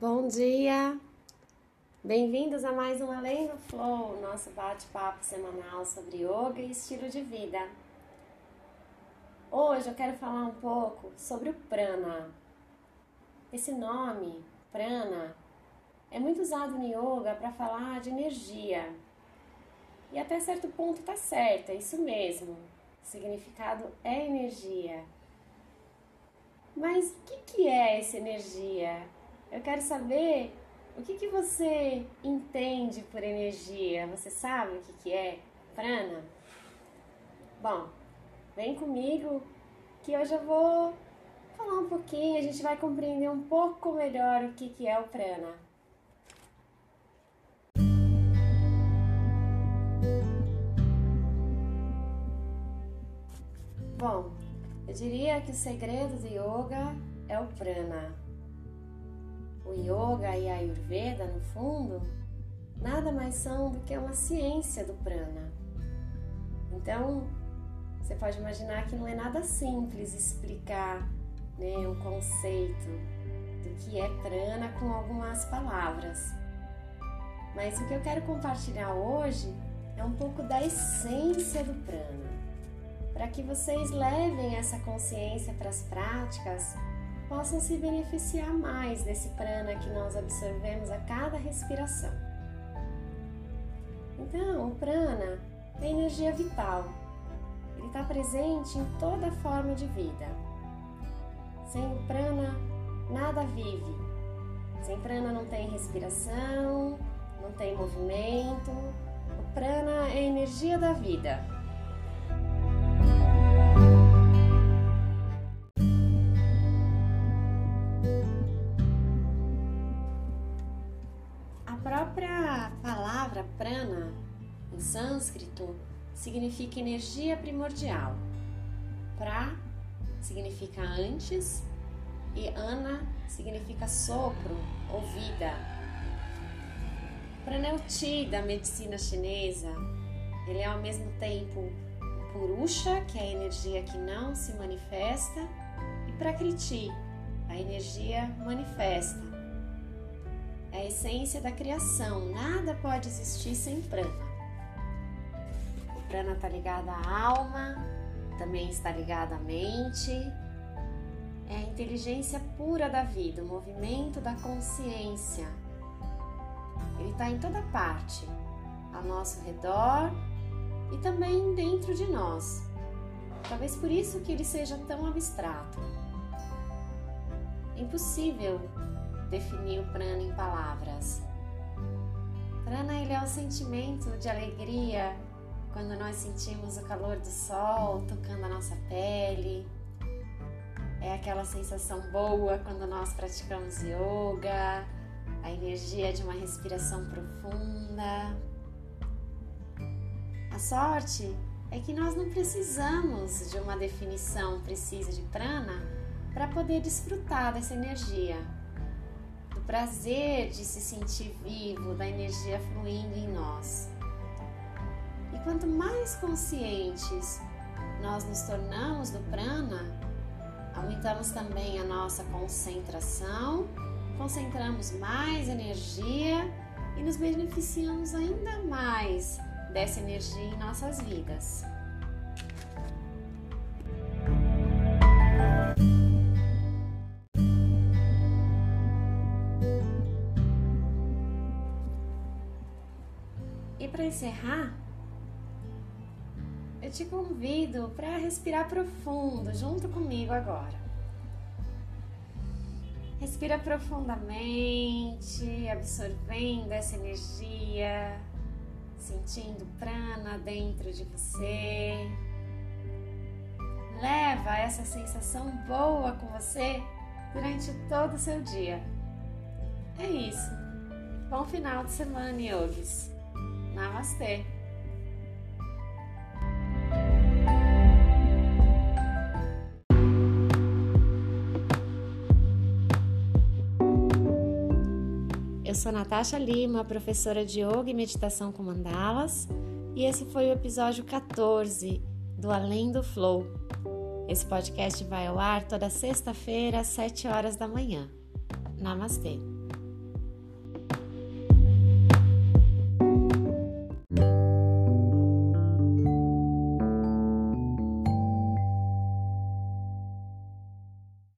Bom dia! Bem-vindos a mais um Além do Flow, nosso bate-papo semanal sobre yoga e estilo de vida. Hoje eu quero falar um pouco sobre o prana. Esse nome, prana, é muito usado no yoga para falar de energia. E até certo ponto tá certo, é isso mesmo. O significado é energia. Mas o que, que é essa energia? Eu quero saber o que, que você entende por energia. Você sabe o que, que é prana? Bom, vem comigo que hoje eu vou falar um pouquinho, a gente vai compreender um pouco melhor o que, que é o prana. Bom, eu diria que o segredo do yoga é o prana o yoga e a ayurveda, no fundo, nada mais são do que uma ciência do prana. Então, você pode imaginar que não é nada simples explicar né, um conceito do que é prana com algumas palavras. Mas o que eu quero compartilhar hoje é um pouco da essência do prana, para que vocês levem essa consciência para as práticas possam se beneficiar mais desse prana que nós absorvemos a cada respiração. Então, o prana é energia vital. Ele está presente em toda forma de vida. Sem o prana, nada vive. Sem prana não tem respiração, não tem movimento. O prana é a energia da vida. Palavra prana, em sânscrito, significa energia primordial. Pra significa antes e ana significa sopro ou vida. Praneuti da medicina chinesa, ele é ao mesmo tempo Purusha, que é a energia que não se manifesta, e Prakriti, a energia manifesta é a essência da criação. Nada pode existir sem prana. O prana está ligado à alma, também está ligado à mente. É a inteligência pura da vida, o movimento da consciência. Ele está em toda parte, ao nosso redor e também dentro de nós. Talvez por isso que ele seja tão abstrato. É impossível definir o prana em palavras. Prana ele é o sentimento de alegria quando nós sentimos o calor do sol tocando a nossa pele. É aquela sensação boa quando nós praticamos yoga, a energia de uma respiração profunda. A sorte é que nós não precisamos de uma definição precisa de prana para poder desfrutar dessa energia prazer de se sentir vivo, da energia fluindo em nós. E quanto mais conscientes nós nos tornamos do prana, aumentamos também a nossa concentração, concentramos mais energia e nos beneficiamos ainda mais dessa energia em nossas vidas. E para encerrar, eu te convido para respirar profundo junto comigo agora. Respira profundamente, absorvendo essa energia, sentindo prana dentro de você. Leva essa sensação boa com você durante todo o seu dia. É isso. Bom final de semana, yogis! Namastê! Eu sou Natasha Lima, professora de Yoga e Meditação com Mandalas, e esse foi o episódio 14 do Além do Flow. Esse podcast vai ao ar toda sexta-feira às 7 horas da manhã. Namastê!